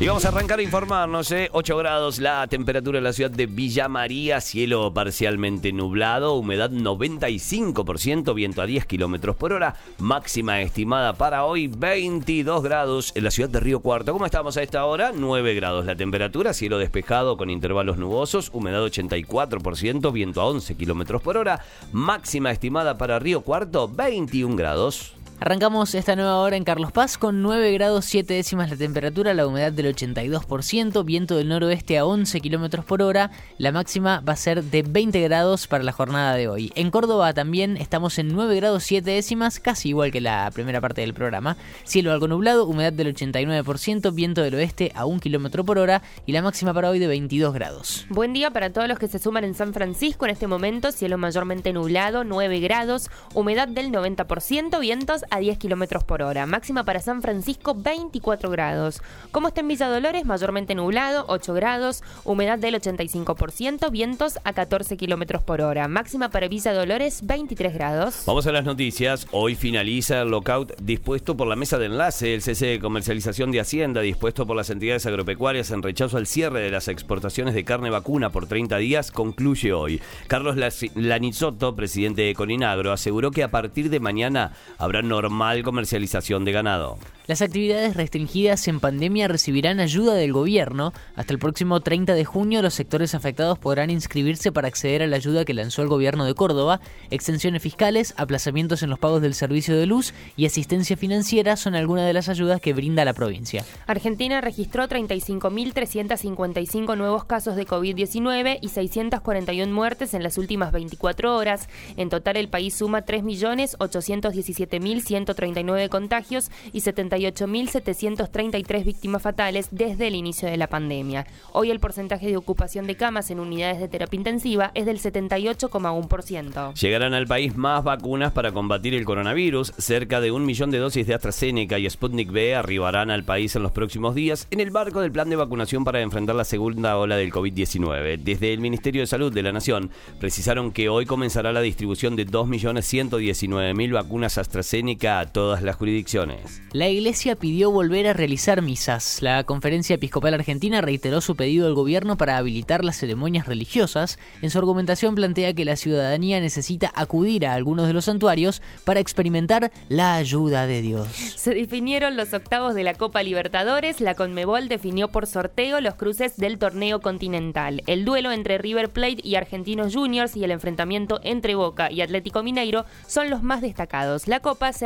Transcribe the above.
Y vamos a arrancar a informarnos, ¿eh? 8 grados la temperatura en la ciudad de Villa María, cielo parcialmente nublado, humedad 95%, viento a 10 kilómetros por hora, máxima estimada para hoy 22 grados en la ciudad de Río Cuarto. ¿Cómo estamos a esta hora? 9 grados la temperatura, cielo despejado con intervalos nubosos, humedad 84%, viento a 11 kilómetros por hora, máxima estimada para Río Cuarto 21 grados. Arrancamos esta nueva hora en Carlos Paz con 9 grados 7 décimas la temperatura, la humedad del 82%, viento del noroeste a 11 kilómetros por hora. La máxima va a ser de 20 grados para la jornada de hoy. En Córdoba también estamos en 9 grados 7 décimas, casi igual que la primera parte del programa. Cielo algo nublado, humedad del 89%, viento del oeste a 1 kilómetro por hora y la máxima para hoy de 22 grados. Buen día para todos los que se suman en San Francisco en este momento. Cielo mayormente nublado, 9 grados, humedad del 90%, vientos a 10 kilómetros por hora. Máxima para San Francisco, 24 grados. ¿Cómo está en Villa Dolores? Mayormente nublado, 8 grados, humedad del 85%, vientos a 14 kilómetros por hora. Máxima para Villa Dolores, 23 grados. Vamos a las noticias. Hoy finaliza el lockout dispuesto por la mesa de enlace, el CC de comercialización de Hacienda, dispuesto por las entidades agropecuarias en rechazo al cierre de las exportaciones de carne vacuna por 30 días, concluye hoy. Carlos Lanizotto, presidente de Coninagro, aseguró que a partir de mañana habrá normal comercialización de ganado. Las actividades restringidas en pandemia recibirán ayuda del gobierno. Hasta el próximo 30 de junio los sectores afectados podrán inscribirse para acceder a la ayuda que lanzó el gobierno de Córdoba. Extensiones fiscales, aplazamientos en los pagos del servicio de luz y asistencia financiera son algunas de las ayudas que brinda la provincia. Argentina registró 35.355 nuevos casos de COVID-19 y 641 muertes en las últimas 24 horas. En total el país suma 3.817.139 contagios y 70 38.733 víctimas fatales desde el inicio de la pandemia. Hoy el porcentaje de ocupación de camas en unidades de terapia intensiva es del 78,1%. Llegarán al país más vacunas para combatir el coronavirus. Cerca de un millón de dosis de AstraZeneca y Sputnik V arribarán al país en los próximos días en el marco del plan de vacunación para enfrentar la segunda ola del COVID-19. Desde el Ministerio de Salud de la Nación precisaron que hoy comenzará la distribución de 2.119.000 vacunas AstraZeneca a todas las jurisdicciones. La Iglesia pidió volver a realizar misas. La Conferencia Episcopal Argentina reiteró su pedido al gobierno para habilitar las ceremonias religiosas. En su argumentación plantea que la ciudadanía necesita acudir a algunos de los santuarios para experimentar la ayuda de Dios. Se definieron los octavos de la Copa Libertadores. La Conmebol definió por sorteo los cruces del torneo continental. El duelo entre River Plate y Argentinos Juniors y el enfrentamiento entre Boca y Atlético Mineiro son los más destacados. La Copa